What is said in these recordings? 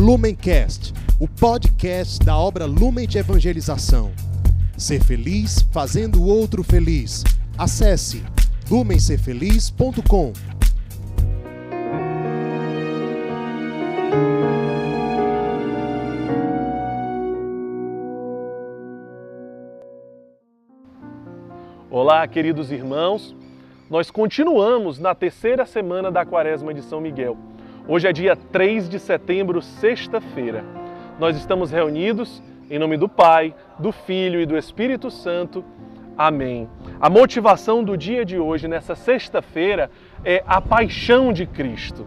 Lumencast, o podcast da obra Lumen de Evangelização. Ser feliz fazendo o outro feliz. Acesse lumencerfeliz.com. Olá, queridos irmãos. Nós continuamos na terceira semana da Quaresma de São Miguel. Hoje é dia 3 de setembro, sexta-feira. Nós estamos reunidos em nome do Pai, do Filho e do Espírito Santo. Amém. A motivação do dia de hoje, nessa sexta-feira, é a paixão de Cristo.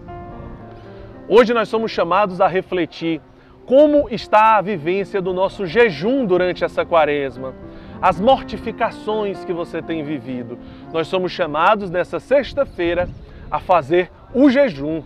Hoje nós somos chamados a refletir como está a vivência do nosso jejum durante essa quaresma, as mortificações que você tem vivido. Nós somos chamados nessa sexta-feira a fazer o jejum,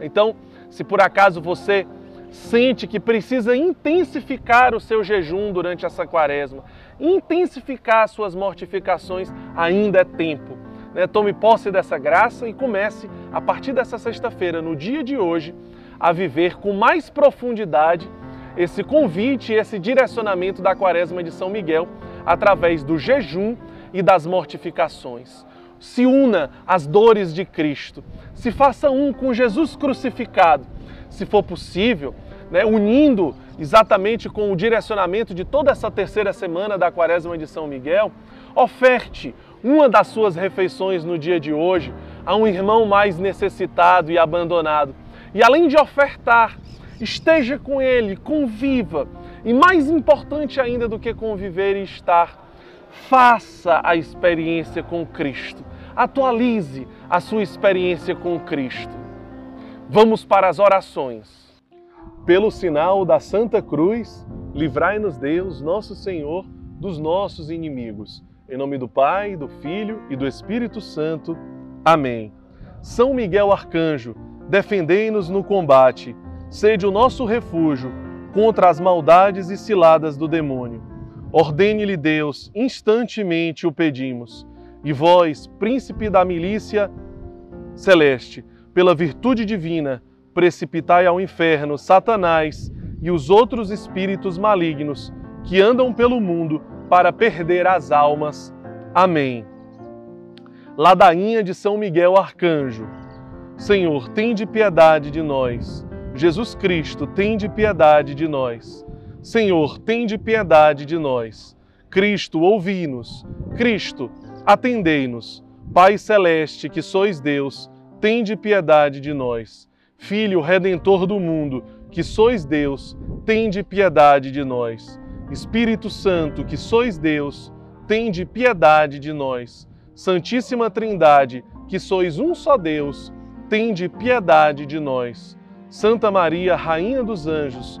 então, se por acaso você sente que precisa intensificar o seu jejum durante essa quaresma, intensificar suas mortificações, ainda é tempo. Né? Tome posse dessa graça e comece, a partir dessa sexta-feira, no dia de hoje, a viver com mais profundidade esse convite esse direcionamento da quaresma de São Miguel através do jejum e das mortificações se una às dores de Cristo, se faça um com Jesus crucificado, se for possível, né, unindo exatamente com o direcionamento de toda essa terceira semana da Quaresma de São Miguel, oferte uma das suas refeições no dia de hoje a um irmão mais necessitado e abandonado. E além de ofertar, esteja com ele, conviva. E mais importante ainda do que conviver e estar, faça a experiência com Cristo. Atualize a sua experiência com Cristo. Vamos para as orações. Pelo sinal da Santa Cruz, livrai-nos Deus, nosso Senhor, dos nossos inimigos. Em nome do Pai, do Filho e do Espírito Santo. Amém. São Miguel Arcanjo, defendei-nos no combate. Sede o nosso refúgio contra as maldades e ciladas do demônio. Ordene-lhe Deus, instantemente o pedimos. E vós, príncipe da milícia celeste, pela virtude divina, precipitai ao inferno Satanás e os outros espíritos malignos que andam pelo mundo para perder as almas. Amém. Ladainha de São Miguel Arcanjo. Senhor, tende piedade de nós. Jesus Cristo, tende piedade de nós. Senhor, tende piedade de nós. Cristo, ouvi-nos. Cristo, atendei-nos. Pai celeste, que sois Deus, tende piedade de nós. Filho redentor do mundo, que sois Deus, tende piedade de nós. Espírito Santo, que sois Deus, tende piedade de nós. Santíssima Trindade, que sois um só Deus, tende piedade de nós. Santa Maria, Rainha dos Anjos,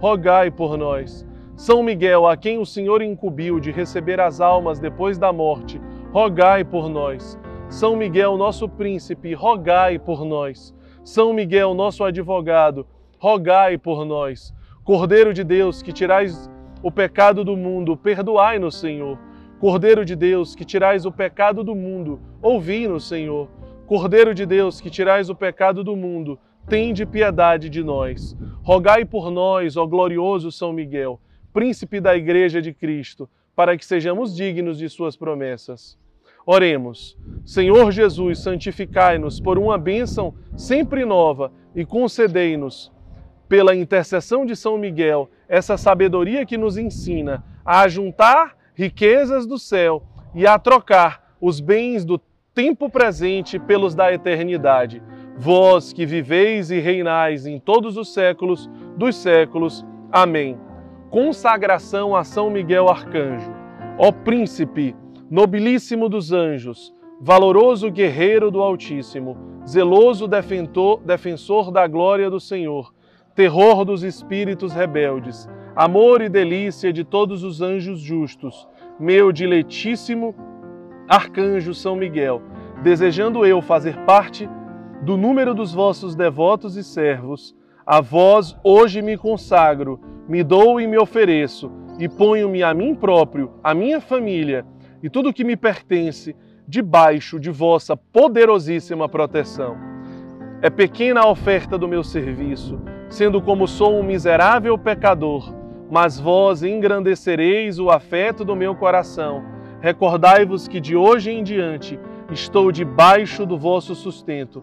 rogai por nós. São Miguel, a quem o Senhor incumbiu de receber as almas depois da morte, rogai por nós. São Miguel, nosso príncipe, rogai por nós. São Miguel, nosso advogado, rogai por nós. Cordeiro de Deus, que tirais o pecado do mundo, perdoai-nos, Senhor. Cordeiro de Deus, que tirais o pecado do mundo, ouvi-nos, Senhor. Cordeiro de Deus, que tirais o pecado do mundo, tende piedade de nós. Rogai por nós, ó glorioso São Miguel, príncipe da Igreja de Cristo, para que sejamos dignos de suas promessas. Oremos. Senhor Jesus, santificai-nos por uma bênção sempre nova e concedei-nos, pela intercessão de São Miguel, essa sabedoria que nos ensina a juntar riquezas do céu e a trocar os bens do tempo presente pelos da eternidade. Vós que viveis e reinais em todos os séculos dos séculos. Amém. Consagração a São Miguel Arcanjo. Ó príncipe, nobilíssimo dos anjos, valoroso guerreiro do Altíssimo, zeloso defensor, defensor da glória do Senhor, terror dos espíritos rebeldes, amor e delícia de todos os anjos justos, meu diletíssimo arcanjo São Miguel, desejando eu fazer parte do número dos vossos devotos e servos, a vós hoje me consagro, me dou e me ofereço, e ponho-me a mim próprio, a minha família e tudo que me pertence debaixo de vossa poderosíssima proteção. É pequena a oferta do meu serviço, sendo como sou um miserável pecador, mas vós engrandecereis o afeto do meu coração. Recordai-vos que de hoje em diante estou debaixo do vosso sustento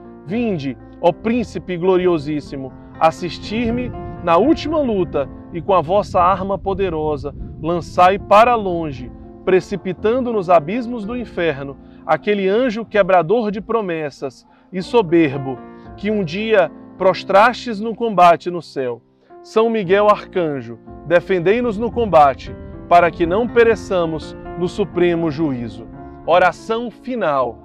Vinde, ó Príncipe gloriosíssimo, assistir-me na última luta e com a vossa arma poderosa lançai para longe, precipitando nos abismos do inferno, aquele anjo quebrador de promessas e soberbo que um dia prostrastes no combate no céu. São Miguel Arcanjo, defendei-nos no combate, para que não pereçamos no supremo juízo. Oração final.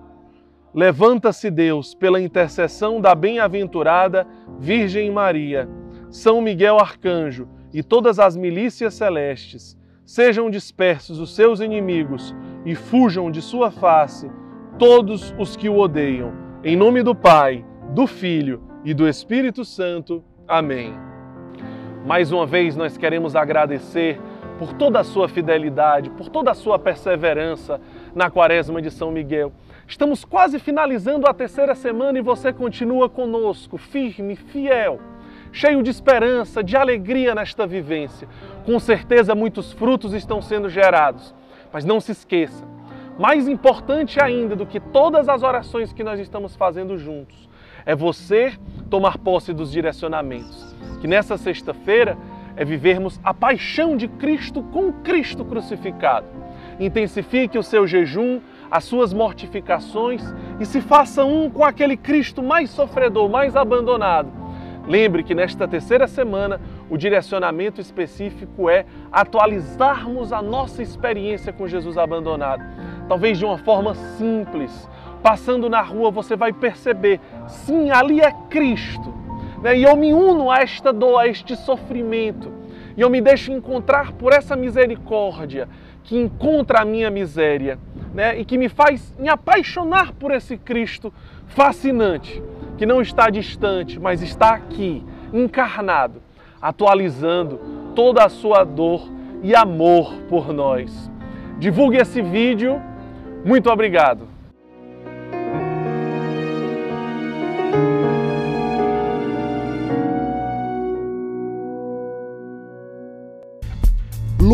Levanta-se Deus pela intercessão da bem-aventurada Virgem Maria, São Miguel Arcanjo e todas as milícias celestes. Sejam dispersos os seus inimigos e fujam de sua face todos os que o odeiam. Em nome do Pai, do Filho e do Espírito Santo. Amém. Mais uma vez nós queremos agradecer por toda a sua fidelidade, por toda a sua perseverança na Quaresma de São Miguel. Estamos quase finalizando a terceira semana e você continua conosco, firme, fiel, cheio de esperança, de alegria nesta vivência. Com certeza muitos frutos estão sendo gerados. Mas não se esqueça, mais importante ainda do que todas as orações que nós estamos fazendo juntos, é você tomar posse dos direcionamentos que nessa sexta-feira é vivermos a paixão de Cristo com Cristo crucificado. Intensifique o seu jejum, as suas mortificações e se faça um com aquele Cristo mais sofredor, mais abandonado. Lembre que nesta terceira semana o direcionamento específico é atualizarmos a nossa experiência com Jesus abandonado. Talvez de uma forma simples. Passando na rua você vai perceber: sim, ali é Cristo né? E eu me uno a esta dor, a este sofrimento. E eu me deixo encontrar por essa misericórdia que encontra a minha miséria né? e que me faz me apaixonar por esse Cristo fascinante, que não está distante, mas está aqui, encarnado, atualizando toda a sua dor e amor por nós. Divulgue esse vídeo. Muito obrigado.